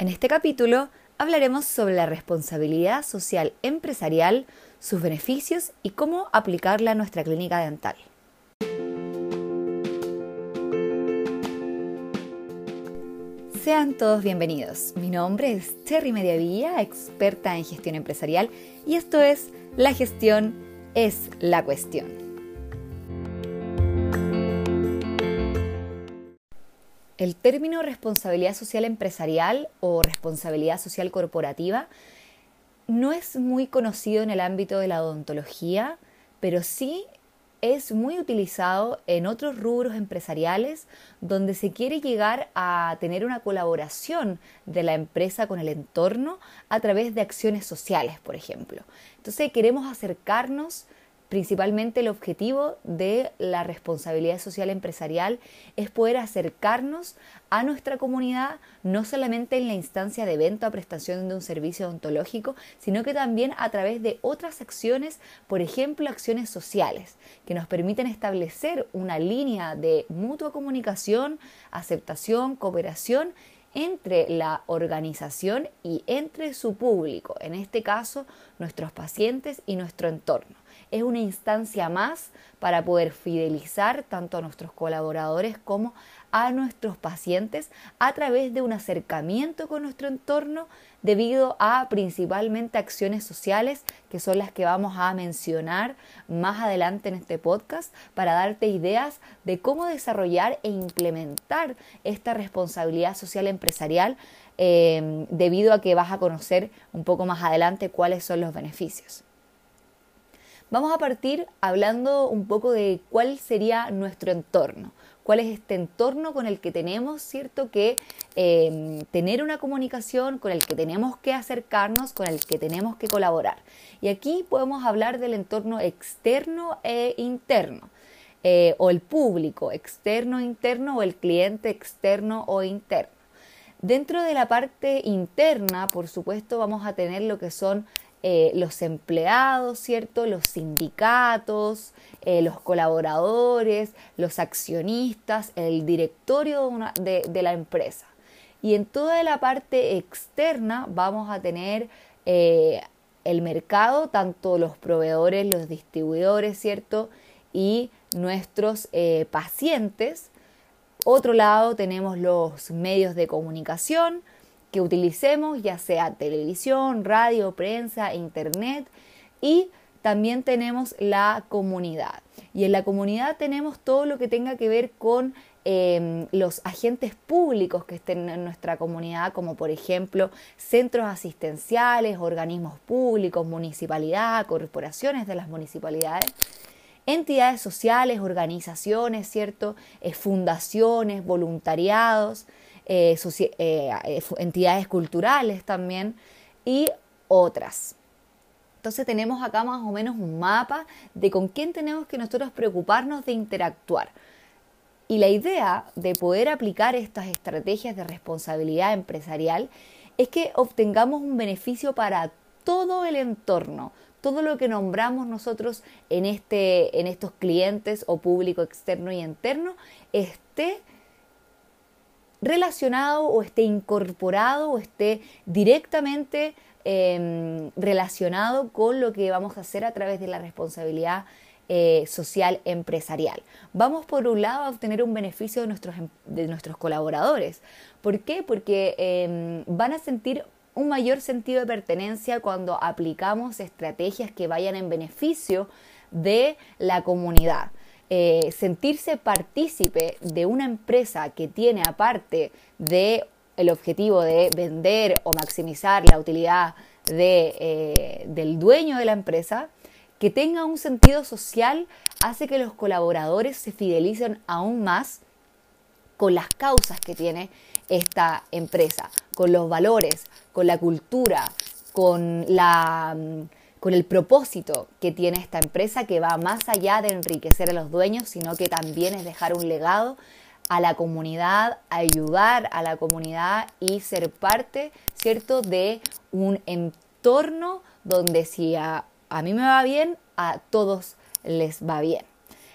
En este capítulo hablaremos sobre la responsabilidad social empresarial, sus beneficios y cómo aplicarla a nuestra clínica dental. Sean todos bienvenidos. Mi nombre es Cherry Mediavilla, experta en gestión empresarial, y esto es La gestión es la cuestión. El término responsabilidad social empresarial o responsabilidad social corporativa no es muy conocido en el ámbito de la odontología, pero sí es muy utilizado en otros rubros empresariales donde se quiere llegar a tener una colaboración de la empresa con el entorno a través de acciones sociales, por ejemplo. Entonces queremos acercarnos Principalmente el objetivo de la responsabilidad social empresarial es poder acercarnos a nuestra comunidad, no solamente en la instancia de venta o prestación de un servicio odontológico, sino que también a través de otras acciones, por ejemplo, acciones sociales, que nos permiten establecer una línea de mutua comunicación, aceptación, cooperación entre la organización y entre su público, en este caso nuestros pacientes y nuestro entorno es una instancia más para poder fidelizar tanto a nuestros colaboradores como a nuestros pacientes a través de un acercamiento con nuestro entorno debido a principalmente acciones sociales que son las que vamos a mencionar más adelante en este podcast para darte ideas de cómo desarrollar e implementar esta responsabilidad social empresarial eh, debido a que vas a conocer un poco más adelante cuáles son los beneficios. Vamos a partir hablando un poco de cuál sería nuestro entorno, cuál es este entorno con el que tenemos, ¿cierto? Que em, tener una comunicación, con el que tenemos que acercarnos, con el que tenemos que colaborar. Y aquí podemos hablar del entorno externo e interno. Eh, o el público externo e interno o el cliente externo o interno. Dentro de la parte interna, por supuesto, vamos a tener lo que son eh, los empleados, ¿cierto? Los sindicatos, eh, los colaboradores, los accionistas, el directorio de, la empresa. Y en toda la parte externa vamos a tener eh, el mercado, tanto los proveedores, los distribuidores, ¿cierto? Y nuestros pacientes. Otro lado tenemos los medios de comunicación, que utilicemos, ya sea televisión, radio, prensa, internet y también tenemos la comunidad. Y en la comunidad tenemos todo lo que tenga que ver con em, los agentes públicos que estén en nuestra comunidad, como por ejemplo centros asistenciales, organismos públicos, municipalidad, corporaciones de las municipalidades, entidades sociales, organizaciones, ¿cierto? Eh, fundaciones, voluntariados, eh, eh, eh, entidades culturales también y otras. Entonces tenemos acá más o menos un mapa de con quién tenemos que nosotros preocuparnos de interactuar. Y la idea de poder aplicar estas estrategias de responsabilidad empresarial es que obtengamos un beneficio para todo el entorno, todo lo que nombramos nosotros en, este, en estos clientes o público externo y interno esté relacionado o esté incorporado o esté directamente em, relacionado con lo que vamos a hacer a través de la responsabilidad eh, social empresarial. Vamos por un lado a obtener un beneficio de nuestros, em, de nuestros colaboradores. ¿Por qué? Porque em, van a sentir un mayor sentido de pertenencia cuando aplicamos estrategias que vayan en beneficio de la comunidad. Eh, sentirse partícipe de una empresa que tiene aparte de el objetivo de vender o maximizar la utilidad de, eh, del dueño de la empresa, que tenga un sentido social hace que los colaboradores se fidelicen aún más con las causas que tiene esta empresa, con los valores, con la cultura, con la mm, con el propósito que tiene esta empresa que va más allá de enriquecer a los dueños, sino que también es dejar un legado a la comunidad, ayudar a la comunidad y ser parte, ¿cierto?, de un entorno donde si a, a mí me va bien, a todos les va bien.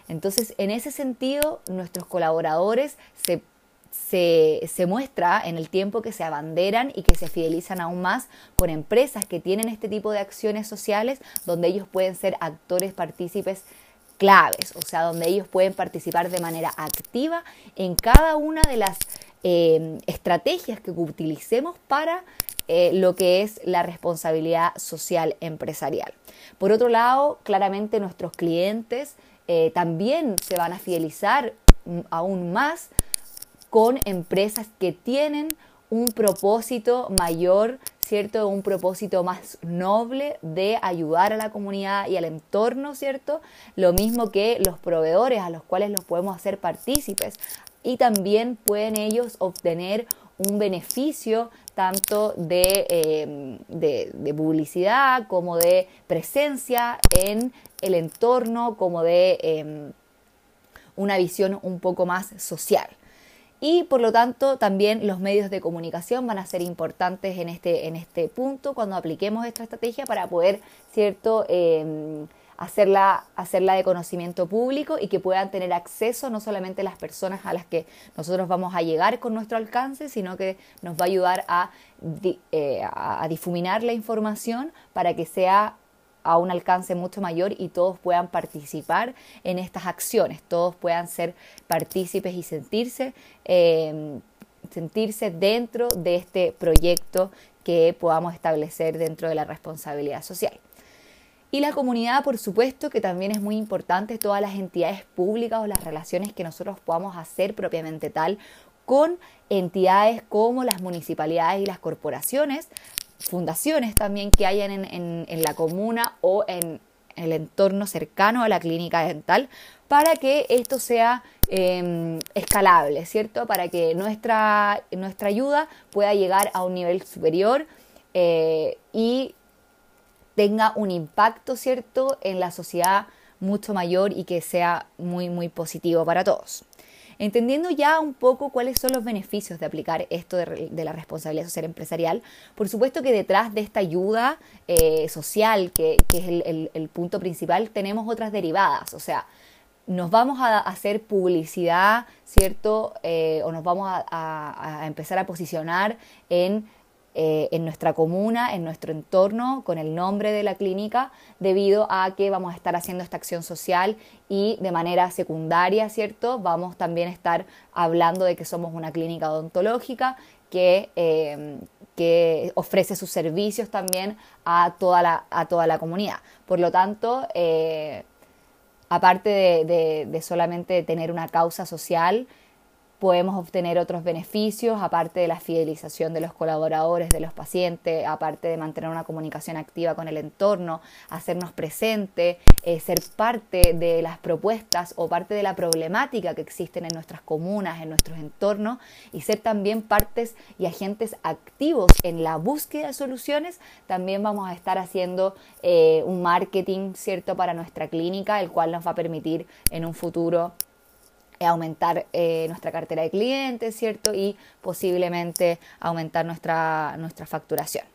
Entonces, en ese sentido, nuestros colaboradores se se, muestra en el tiempo que se abanderan y que se fidelizan aún más con empresas que tienen este tipo de acciones sociales donde ellos pueden ser actores partícipes claves, o sea, donde ellos pueden participar de manera activa en cada una de las eh, estrategias que utilicemos para eh, lo que es la responsabilidad social empresarial. Por otro lado, claramente nuestros clientes eh, también se van a fidelizar aún más con empresas que tienen un propósito mayor, ¿cierto? Un propósito más noble de ayudar a la comunidad y al entorno, ¿cierto? Lo mismo que los proveedores a los cuales los podemos hacer partícipes. Y también pueden ellos obtener un beneficio tanto de, em, de, publicidad como de presencia en el entorno, como de em, una visión un poco más social. Y por lo tanto también los medios de comunicación van a ser importantes en este, en este punto cuando apliquemos esta estrategia para poder, ¿cierto? Em, hacerla, hacerla de conocimiento público y que puedan tener acceso no solamente las personas a las que nosotros vamos a llegar con nuestro alcance, sino que nos va a ayudar a, eh, a difuminar la información para que sea a un alcance mucho mayor y todos puedan participar en estas acciones, todos puedan ser partícipes y sentirse, em, sentirse dentro de este proyecto que podamos establecer dentro de la responsabilidad social. Y la comunidad, por supuesto, que también es muy importante, todas las entidades públicas o las relaciones que nosotros podamos hacer propiamente tal con entidades como las municipalidades y las corporaciones, fundaciones también que hayan en, la comuna o en el entorno cercano a la clínica dental para que esto sea em, escalable, ¿cierto? Para que nuestra, nuestra ayuda pueda llegar a un nivel superior eh, y tenga un impacto, ¿cierto?, en la sociedad mucho mayor y que sea muy, muy positivo para todos. Entendiendo ya un poco cuáles son los beneficios de aplicar esto de, la responsabilidad social empresarial, por supuesto que detrás de esta ayuda eh, social, que, es el, punto principal, tenemos otras derivadas, o sea, nos vamos a hacer publicidad, ¿cierto? Eh, o nos vamos a empezar a posicionar en eh, en nuestra comuna, en nuestro entorno, con el nombre de la clínica, debido a que vamos a estar haciendo esta acción social y de manera secundaria, ¿cierto? Vamos también a estar hablando de que somos una clínica odontológica que, eh, que ofrece sus servicios también a toda la, a toda la comunidad. Por lo tanto, eh, aparte de, de solamente tener una causa social, podemos obtener otros beneficios, aparte de la fidelización de los colaboradores, de los pacientes, aparte de mantener una comunicación activa con el entorno, hacernos presente, eh, ser parte de las propuestas o parte de la problemática que existen en nuestras comunas, en nuestros entornos, y ser también partes y agentes activos en la búsqueda de soluciones, también vamos a estar haciendo eh, un marketing, ¿cierto?, para nuestra clínica, el cual nos va a permitir en un futuro aumentar eh, nuestra cartera de clientes, ¿cierto? Y posiblemente aumentar nuestra, nuestra facturación.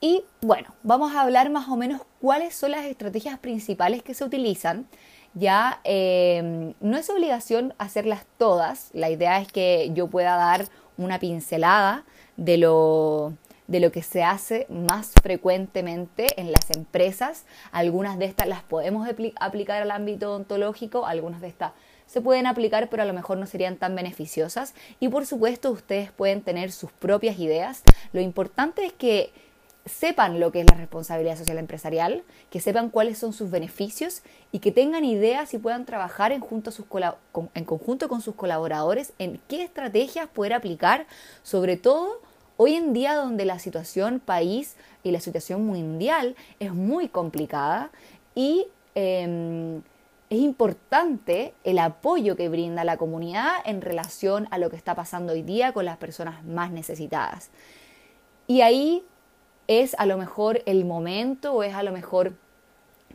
Y bueno, vamos a hablar más o menos cuáles son las estrategias principales que se utilizan. Ya eh, no es obligación hacerlas todas, la idea es que yo pueda dar una pincelada de lo, de lo que se hace más frecuentemente en las empresas. Algunas de estas las podemos aplicar al ámbito odontológico, algunas de estas se pueden aplicar, pero a lo mejor no serían tan beneficiosas. Y por supuesto, ustedes pueden tener sus propias ideas. Lo importante es que sepan lo que es la responsabilidad social empresarial, que sepan cuáles son sus beneficios y que tengan ideas y puedan trabajar en, en conjunto con sus colaboradores en qué estrategias poder aplicar, sobre todo Hoy en día donde la situación país y la situación mundial es muy complicada y em, es importante el apoyo que brinda la comunidad en relación a lo que está pasando hoy día con las personas más necesitadas. Y ahí es a lo mejor el momento o es a lo mejor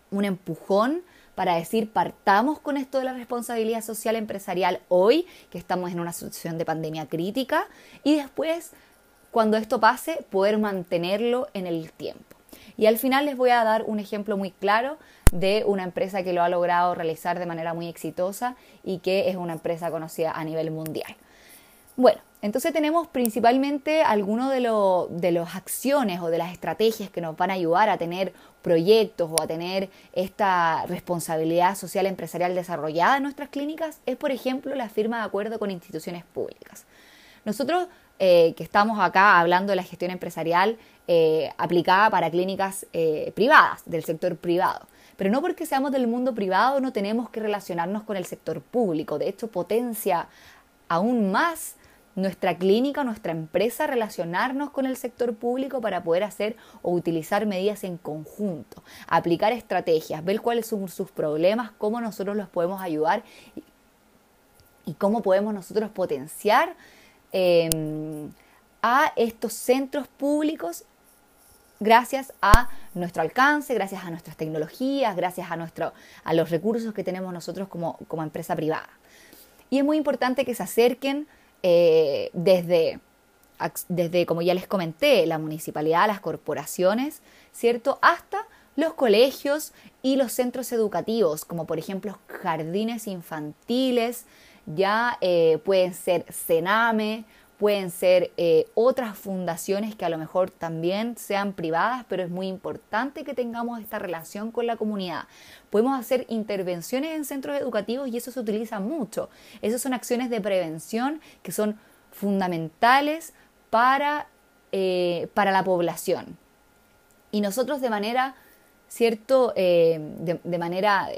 un empujón para decir partamos con esto de la responsabilidad social empresarial hoy, que estamos en una situación de pandemia crítica, y después cuando esto pase, poder mantenerlo en el tiempo. Y al final les voy a dar un ejemplo muy claro de una empresa que lo ha logrado realizar de manera muy exitosa y que es una empresa conocida a nivel mundial. Bueno, entonces tenemos principalmente algunas de, de las acciones o de las estrategias que nos van a ayudar a tener proyectos o a tener esta responsabilidad social empresarial desarrollada en nuestras clínicas, es por ejemplo la firma de acuerdo con instituciones públicas. Nosotros eh, que estamos acá hablando de la gestión empresarial eh, aplicada para clínicas eh, privadas, del sector privado. Pero no porque seamos del mundo privado no tenemos que relacionarnos con el sector público. De hecho, potencia aún más nuestra clínica, nuestra empresa, relacionarnos con el sector público para poder hacer o utilizar medidas en conjunto, aplicar estrategias, ver cuáles son sus problemas, cómo nosotros los podemos ayudar y, cómo podemos nosotros potenciar em, a estos centros públicos gracias a nuestro alcance, gracias a nuestras tecnologías, gracias a, nuestro, a los recursos que tenemos nosotros como, como empresa privada. Y es muy importante que se acerquen eh, desde, desde, como ya les comenté, la municipalidad, las corporaciones, ¿cierto? Hasta los colegios y los centros educativos, como por ejemplo jardines infantiles, ya eh, pueden ser Sename, pueden ser eh, otras fundaciones que a lo mejor también sean privadas, pero es muy importante que tengamos esta relación con la comunidad. Podemos hacer intervenciones en centros educativos y eso se utiliza mucho. Esas son acciones de prevención que son fundamentales para, eh, para la población. Y nosotros de manera ¿cierto? Eh, de, manera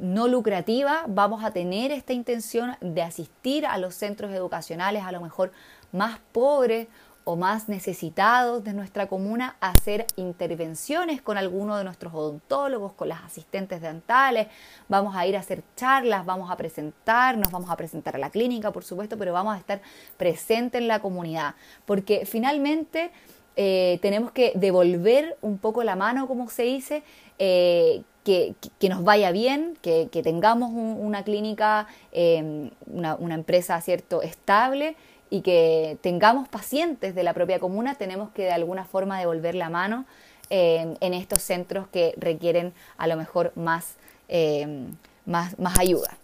no lucrativa, vamos a tener esta intención de asistir a los centros educacionales, a lo mejor más pobres o más necesitados de nuestra comuna a hacer intervenciones con alguno de nuestros odontólogos, con las asistentes dentales, vamos a ir a hacer charlas, vamos a presentarnos, vamos a presentar a la clínica, por supuesto, pero vamos a estar presentes en la comunidad, porque finalmente eh, tenemos que devolver un poco la mano, como se dice, eh, que, nos vaya bien, que, tengamos una clínica, eh, una, una, empresa cierto estable y que tengamos pacientes de la propia comuna, tenemos que de alguna forma devolver la mano eh, en estos centros que requieren a lo mejor más, eh, más, más ayuda.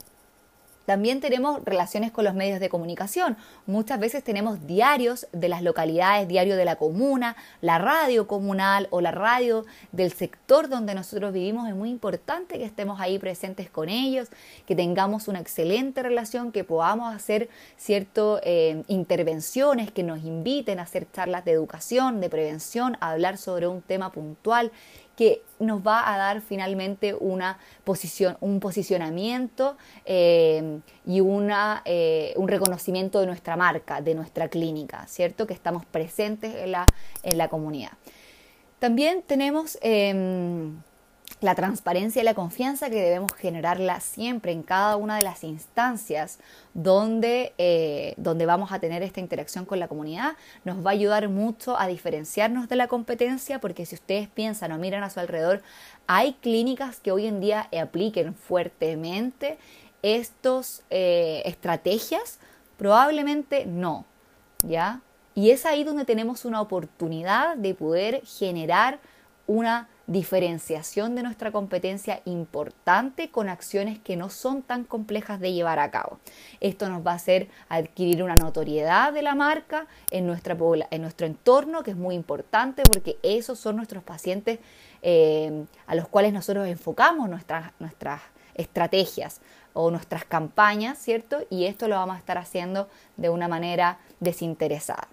También tenemos relaciones con los medios de comunicación. Muchas veces tenemos diarios de las localidades, diario de la comuna, la radio comunal o la radio del sector donde nosotros vivimos. Es muy importante que estemos ahí presentes con ellos, que tengamos una excelente relación, que podamos hacer ciertas eh, intervenciones que nos inviten a hacer charlas de educación, de prevención, a hablar sobre un tema puntual que nos va a dar finalmente una posición, un posicionamiento eh, y una, eh, un reconocimiento de nuestra marca, de nuestra clínica, ¿cierto? Que estamos presentes en la, en la comunidad. También tenemos em, la transparencia y la confianza que debemos generarla siempre en cada una de las instancias donde, eh, donde vamos a tener esta interacción con la comunidad, nos va a ayudar mucho a diferenciarnos de la competencia porque si ustedes piensan o miran a su alrededor, hay clínicas que hoy en día apliquen fuertemente estas eh, estrategias, probablemente no, ¿ya? Y es ahí donde tenemos una oportunidad de poder generar una diferenciación de nuestra competencia importante con acciones que no son tan complejas de llevar a cabo. Esto nos va a hacer adquirir una notoriedad de la marca en, en nuestro entorno, que es muy importante porque esos son nuestros pacientes eh, a los cuales nosotros enfocamos nuestras, nuestras estrategias o nuestras campañas, ¿cierto? Y esto lo vamos a estar haciendo de una manera desinteresada.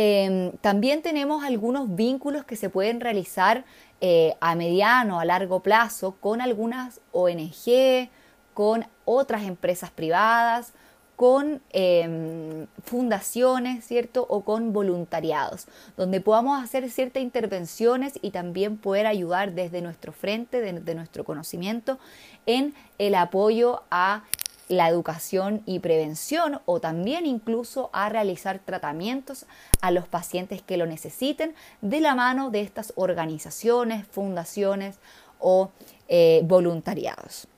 Em, también tenemos algunos vínculos que se pueden realizar eh, a mediano, a largo plazo con algunas ONG, con otras empresas privadas, con em, fundaciones, ¿cierto? O con voluntariados, donde podamos hacer ciertas intervenciones y también poder ayudar desde nuestro frente, desde nuestro conocimiento, en el apoyo a la educación y prevención o también incluso a realizar tratamientos a los pacientes que lo necesiten de la mano de estas organizaciones, fundaciones o eh, voluntariados.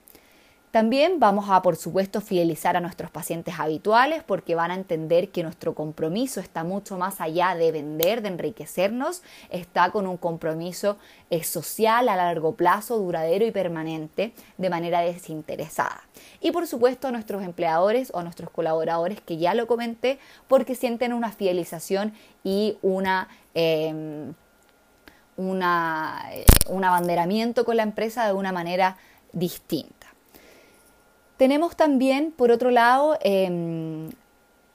También vamos a, por supuesto, fidelizar a nuestros pacientes habituales porque van a entender que nuestro compromiso está mucho más allá de vender, de enriquecernos, está con un compromiso eh, social a largo plazo, duradero y permanente, de manera desinteresada. Y por supuesto a nuestros empleadores o a nuestros colaboradores, que ya lo comenté, porque sienten una fidelización y una... Em, eh, un abanderamiento con la empresa de una manera distinta. Tenemos también, por otro lado, em,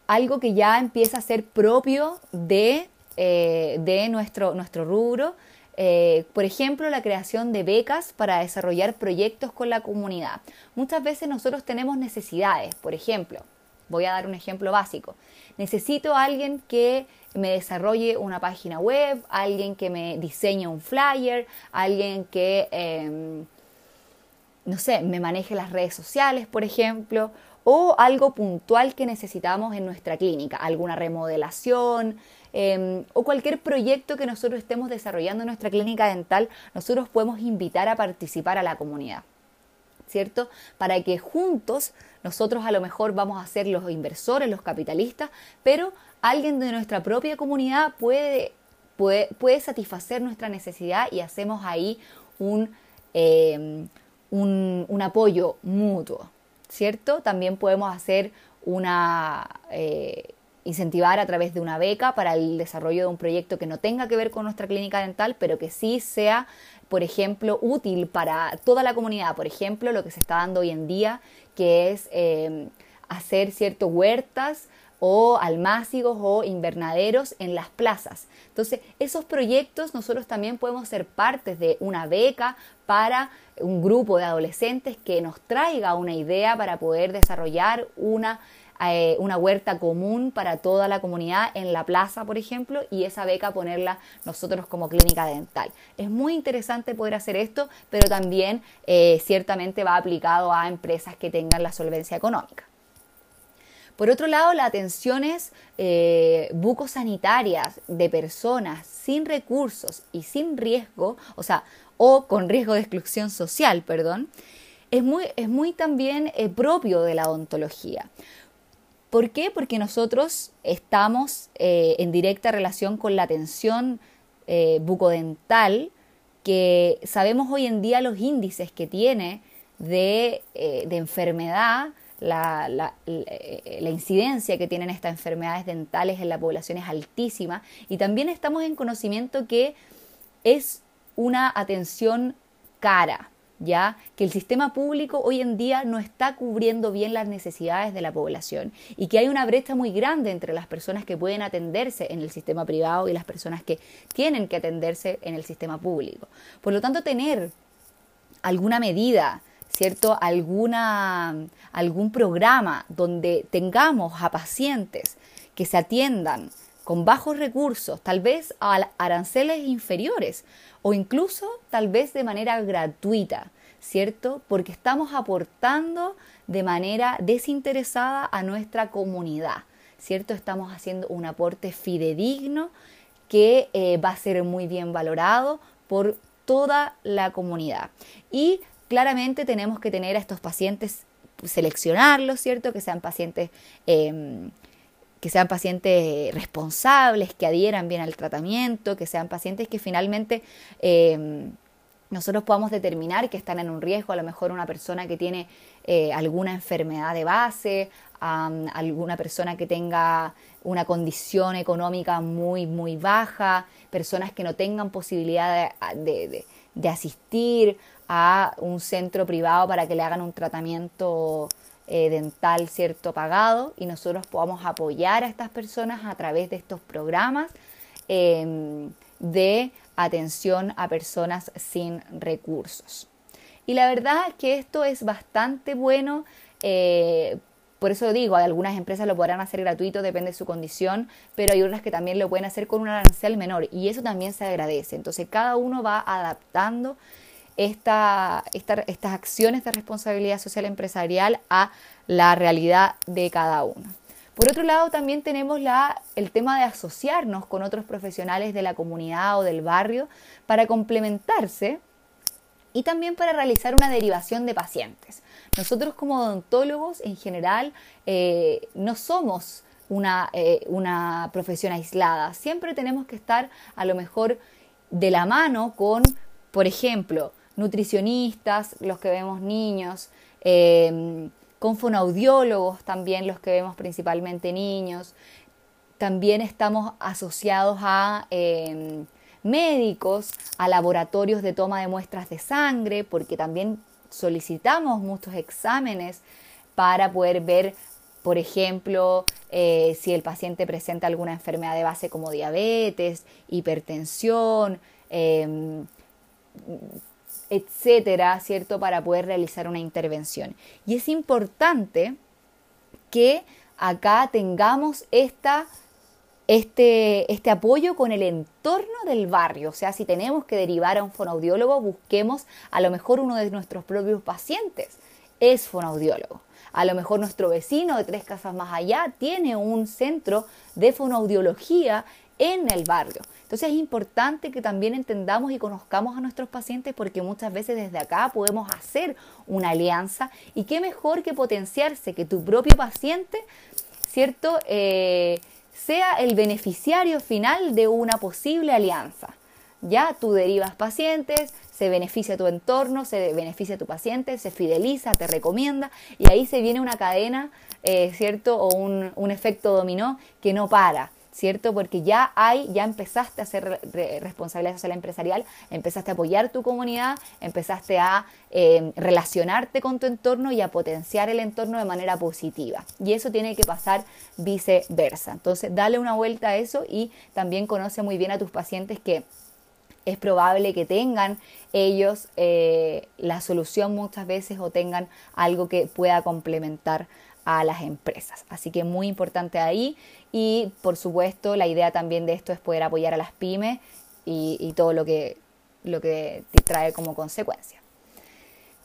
algo que ya empieza a ser propio de, eh, nuestro, nuestro rubro, eh, por ejemplo, la creación de becas para desarrollar proyectos con la comunidad. Muchas veces nosotros tenemos necesidades, por ejemplo, voy a dar un ejemplo básico. Necesito a alguien que me desarrolle una página web, alguien que me diseñe un flyer, alguien que em, no sé, me maneje las redes sociales, por ejemplo, o algo puntual que necesitamos en nuestra clínica, alguna remodelación em, o cualquier proyecto que nosotros estemos desarrollando en nuestra clínica dental, nosotros podemos invitar a participar a la comunidad. ¿Cierto? Para que juntos nosotros a lo mejor vamos a ser los inversores, los capitalistas, pero alguien de nuestra propia comunidad puede, puede, puede satisfacer nuestra necesidad y hacemos ahí un, em, un, apoyo mutuo, ¿cierto? También podemos hacer una... Eh, incentivar a través de una beca para el desarrollo de un proyecto que no tenga que ver con nuestra clínica dental, pero que sí sea, por ejemplo, útil para toda la comunidad. Por ejemplo, lo que se está dando hoy en día, que es eh, hacer ciertas huertas o almácigos o invernaderos en las plazas. Entonces, esos proyectos nosotros también podemos ser partes de una beca para un grupo de adolescentes que nos traiga una idea para poder desarrollar una, eh, una huerta común para toda la comunidad en la plaza, por ejemplo, y esa beca ponerla nosotros como clínica dental. Es muy interesante poder hacer esto, pero también eh, ciertamente va aplicado a empresas que tengan la solvencia económica. Por otro lado, las atenciones eh, bucosanitarias de personas sin recursos y sin riesgo, o sea, o con riesgo de exclusión social, perdón, es muy, es muy también eh, propio de la odontología. ¿Por qué? Porque nosotros estamos eh, en directa relación con la atención bucodental, que sabemos hoy en día los índices que tiene de, de enfermedad la, incidencia que tienen estas enfermedades dentales en la población es altísima y también estamos en conocimiento que es una atención cara, ya que el sistema público hoy en día no está cubriendo bien las necesidades de la población y que hay una brecha muy grande entre las personas que pueden atenderse en el sistema privado y las personas que tienen que atenderse en el sistema público. Por lo tanto, tener alguna medida ¿cierto? Alguna, algún programa donde tengamos a pacientes que se atiendan con bajos recursos, tal vez a aranceles inferiores o incluso tal vez de manera gratuita, ¿cierto? Porque estamos aportando de manera desinteresada a nuestra comunidad, ¿cierto? Estamos haciendo un aporte fidedigno que eh, va a ser muy bien valorado por toda la comunidad. Y claramente tenemos que tener a estos pacientes, seleccionarlos, ¿cierto? Que sean pacientes, em, que sean pacientes responsables, que adhieran bien al tratamiento, que sean pacientes que finalmente em, nosotros podamos determinar que están en un riesgo, a lo mejor una persona que tiene eh, alguna enfermedad de base, alguna persona que tenga una condición económica muy, muy baja, personas que no tengan posibilidad de asistir a un centro privado para que le hagan un tratamiento eh, dental cierto pagado y nosotros podamos apoyar a estas personas a través de estos programas em, de atención a personas sin recursos. Y la verdad que esto es bastante bueno. Eh, por eso digo, algunas empresas lo podrán hacer gratuito, depende de su condición, pero hay otras que también lo pueden hacer con un arancel menor y eso también se agradece. Entonces cada uno va adaptando esta, estas acciones de responsabilidad social empresarial a la realidad de cada uno. Por otro lado, también tenemos la, el tema de asociarnos con otros profesionales de la comunidad o del barrio para complementarse y también para realizar una derivación de pacientes. Nosotros como odontólogos en general eh, no somos eh, una profesión aislada, siempre tenemos que estar a lo mejor de la mano con, por ejemplo, nutricionistas, los que vemos niños, eh, con fonaudiólogos también, los que vemos principalmente niños. También estamos asociados a médicos, a laboratorios de toma de muestras de sangre, porque también solicitamos muchos exámenes para poder ver, por ejemplo, eh, si el paciente presenta alguna enfermedad de base como diabetes, hipertensión, em, etcétera, ¿cierto? Para poder realizar una intervención. Y es importante que acá tengamos esta este, este apoyo con el entorno del barrio. O sea, si tenemos que derivar a un fonoaudiólogo, busquemos a lo mejor uno de nuestros propios pacientes es fonoaudiólogo. A lo mejor nuestro vecino de tres casas más allá tiene un centro de fonoaudiología en el barrio. Entonces es importante que también entendamos y conozcamos a nuestros pacientes porque muchas veces desde acá podemos hacer una alianza y qué mejor que potenciarse que tu propio paciente, ¿cierto? Eh, sea el beneficiario final de una posible alianza. Ya tú derivas pacientes, se beneficia tu entorno, se beneficia tu paciente, se fideliza, te recomienda y ahí se viene una cadena, eh, ¿cierto? O un, un efecto dominó que no para. ¿Cierto? Porque ya hay, ya empezaste a hacer responsabilidad social empresarial, empezaste a apoyar tu comunidad, empezaste a eh, relacionarte con tu entorno y a potenciar el entorno de manera positiva. Y eso tiene que pasar viceversa. Entonces, dale una vuelta a eso y también conoce muy bien a tus pacientes que es probable que tengan ellos eh, la solución muchas veces o tengan algo que pueda complementar a las empresas. Así que muy importante ahí y por supuesto la idea también de esto es poder apoyar a las pymes y, todo lo que, lo que trae como consecuencia.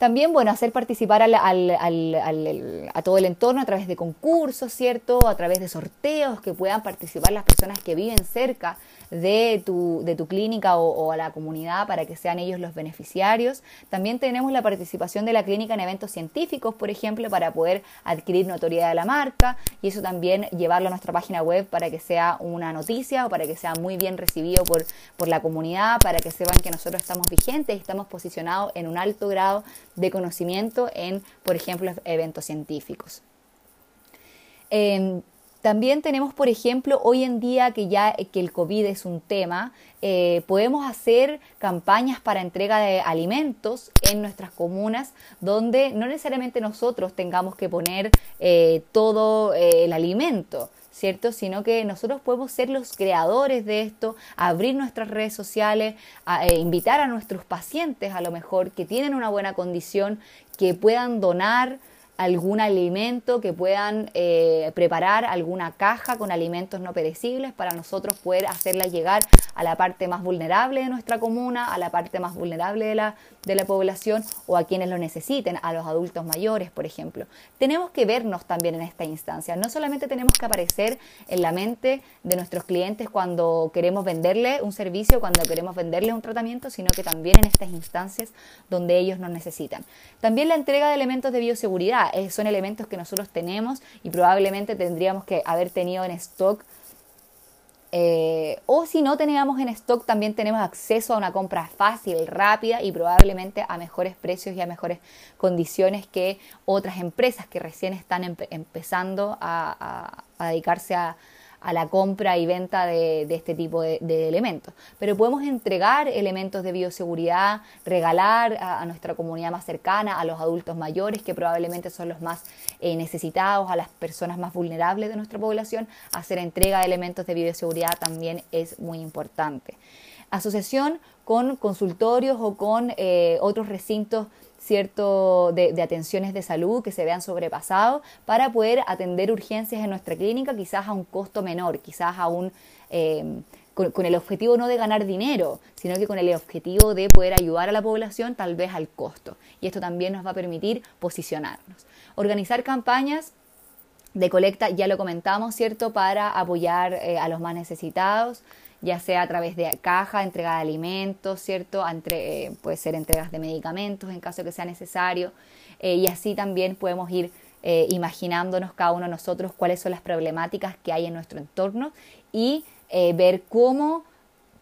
También, bueno, hacer participar al, a todo el entorno a través de concursos, ¿cierto? A través de sorteos, que puedan participar las personas que viven cerca de tu, de tu clínica o, a la comunidad para que sean ellos los beneficiarios. También tenemos la participación de la clínica en eventos científicos, por ejemplo, para poder adquirir notoriedad de la marca y eso también llevarlo a nuestra página web para que sea una noticia o para que sea muy bien recibido por, por la comunidad, para que sepan que nosotros estamos vigentes y estamos posicionados en un alto grado de conocimiento en, por ejemplo, eventos científicos. Em, también tenemos, por ejemplo, hoy en día que ya que el COVID es un tema, eh, podemos hacer campañas para entrega de alimentos en nuestras comunas, donde no necesariamente nosotros tengamos que poner eh, todo eh, el alimento, ¿cierto? Sino que nosotros podemos ser los creadores de esto, abrir nuestras redes sociales, invitar a nuestros pacientes a lo mejor que tienen una buena condición, que puedan donar algún alimento, que puedan eh, preparar alguna caja con alimentos no perecibles para nosotros poder hacerla llegar a la parte más vulnerable de nuestra comuna, a la parte más vulnerable de la, de la población o a quienes lo necesiten, a los adultos mayores, por ejemplo. Tenemos que vernos también en esta instancia. No solamente tenemos que aparecer en la mente de nuestros clientes cuando queremos venderle un servicio, cuando queremos venderle un tratamiento, sino que también en estas instancias donde ellos nos necesitan. También la entrega de elementos de bioseguridad eh, son elementos que nosotros tenemos y probablemente tendríamos que haber tenido en stock. Eh, o si no teníamos en stock, también tenemos acceso a una compra fácil, rápida y probablemente a mejores precios y a mejores condiciones que otras empresas que recién están empezando a dedicarse a, a la compra y venta de, este tipo de, elementos. Pero podemos entregar elementos de bioseguridad, regalar a, nuestra comunidad más cercana, a los adultos mayores, que probablemente son los más eh, necesitados, a las personas más vulnerables de nuestra población. Hacer entrega de elementos de bioseguridad también es muy importante. Asociación con consultorios o con eh, otros recintos cierto de, atenciones de salud que se vean sobrepasados para poder atender urgencias en nuestra clínica quizás a un costo menor, quizás a un, eh, con, el objetivo no de ganar dinero, sino que con el objetivo de poder ayudar a la población tal vez al costo. Y esto también nos va a permitir posicionarnos. Organizar campañas de colecta, ya lo comentamos, ¿cierto?, para apoyar eh, a los más necesitados ya sea a través de caja, entrega de alimentos, ¿cierto? Entre, eh, puede ser entregas de medicamentos en caso que sea necesario. Eh, y así también podemos ir eh, imaginándonos cada uno de nosotros cuáles son las problemáticas que hay en nuestro entorno y ver cómo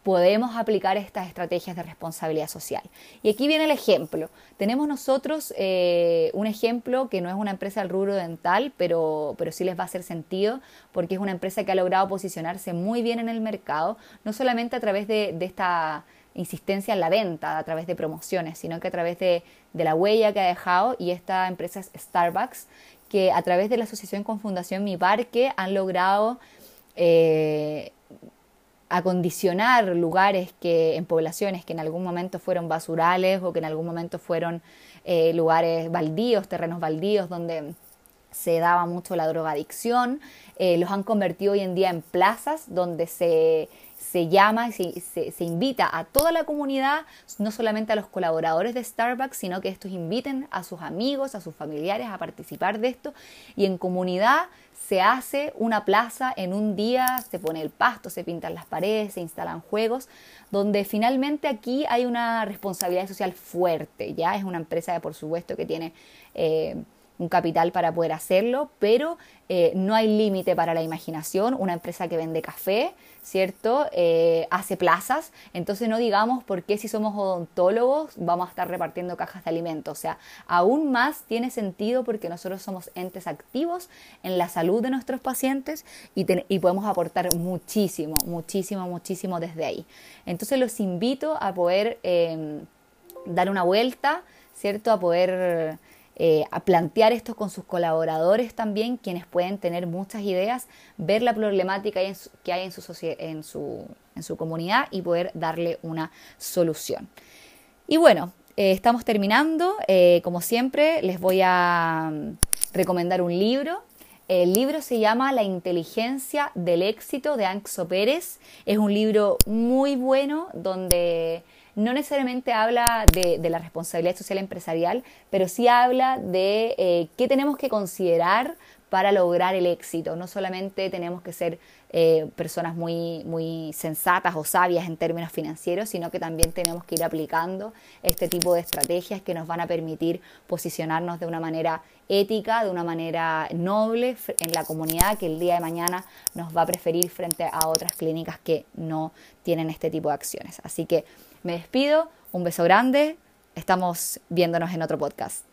podemos aplicar estas estrategias de responsabilidad social. Y aquí viene el ejemplo. Tenemos nosotros eh, un ejemplo que no es una empresa del rubro dental, pero, pero sí les va a hacer sentido porque es una empresa que ha logrado posicionarse muy bien en el mercado, no solamente a través de, esta insistencia en la venta, a través de promociones, sino que a través de, la huella que ha dejado y esta empresa es Starbucks, que a través de la asociación con Fundación Mi Parque han logrado eh, acondicionar lugares que en poblaciones que en algún momento fueron basurales o que en algún momento fueron eh, lugares baldíos, terrenos baldíos donde se daba mucho la drogadicción, eh, los han convertido hoy en día en plazas donde se, se llama y se, se, invita a toda la comunidad, no solamente a los colaboradores de Starbucks, sino que estos inviten a sus amigos, a sus familiares a participar de esto y en comunidad se hace una plaza en un día, se pone el pasto, se pintan las paredes, se instalan juegos, donde finalmente aquí hay una responsabilidad social fuerte, ya es una empresa por supuesto que tiene eh, un capital para poder hacerlo, pero eh, no hay límite para la imaginación. Una empresa que vende café, ¿cierto? Eh, hace plazas, entonces no digamos por qué si somos odontólogos vamos a estar repartiendo cajas de alimentos. O sea, aún más tiene sentido porque nosotros somos entes activos en la salud de nuestros pacientes y, podemos aportar muchísimo, muchísimo, muchísimo desde ahí. Entonces los invito a poder em, dar una vuelta, ¿cierto? A poder eh, a plantear esto con sus colaboradores también, quienes pueden tener muchas ideas, ver la problemática que hay en su, comunidad y poder darle una solución. Y bueno, eh, estamos terminando. Eh, como siempre, les voy a mm, recomendar un libro. El libro se llama La inteligencia del éxito de Anxo Pérez. Es un libro muy bueno donde no necesariamente habla de, la responsabilidad social empresarial, pero sí habla de eh, qué tenemos que considerar para lograr el éxito. No solamente tenemos que ser eh, personas muy, muy sensatas o sabias en términos financieros, sino que también tenemos que ir aplicando este tipo de estrategias que nos van a permitir posicionarnos de una manera ética, de una manera noble en la comunidad que el día de mañana nos va a preferir frente a otras clínicas que no tienen este tipo de acciones. Así que me despido, un beso grande, estamos viéndonos en otro podcast.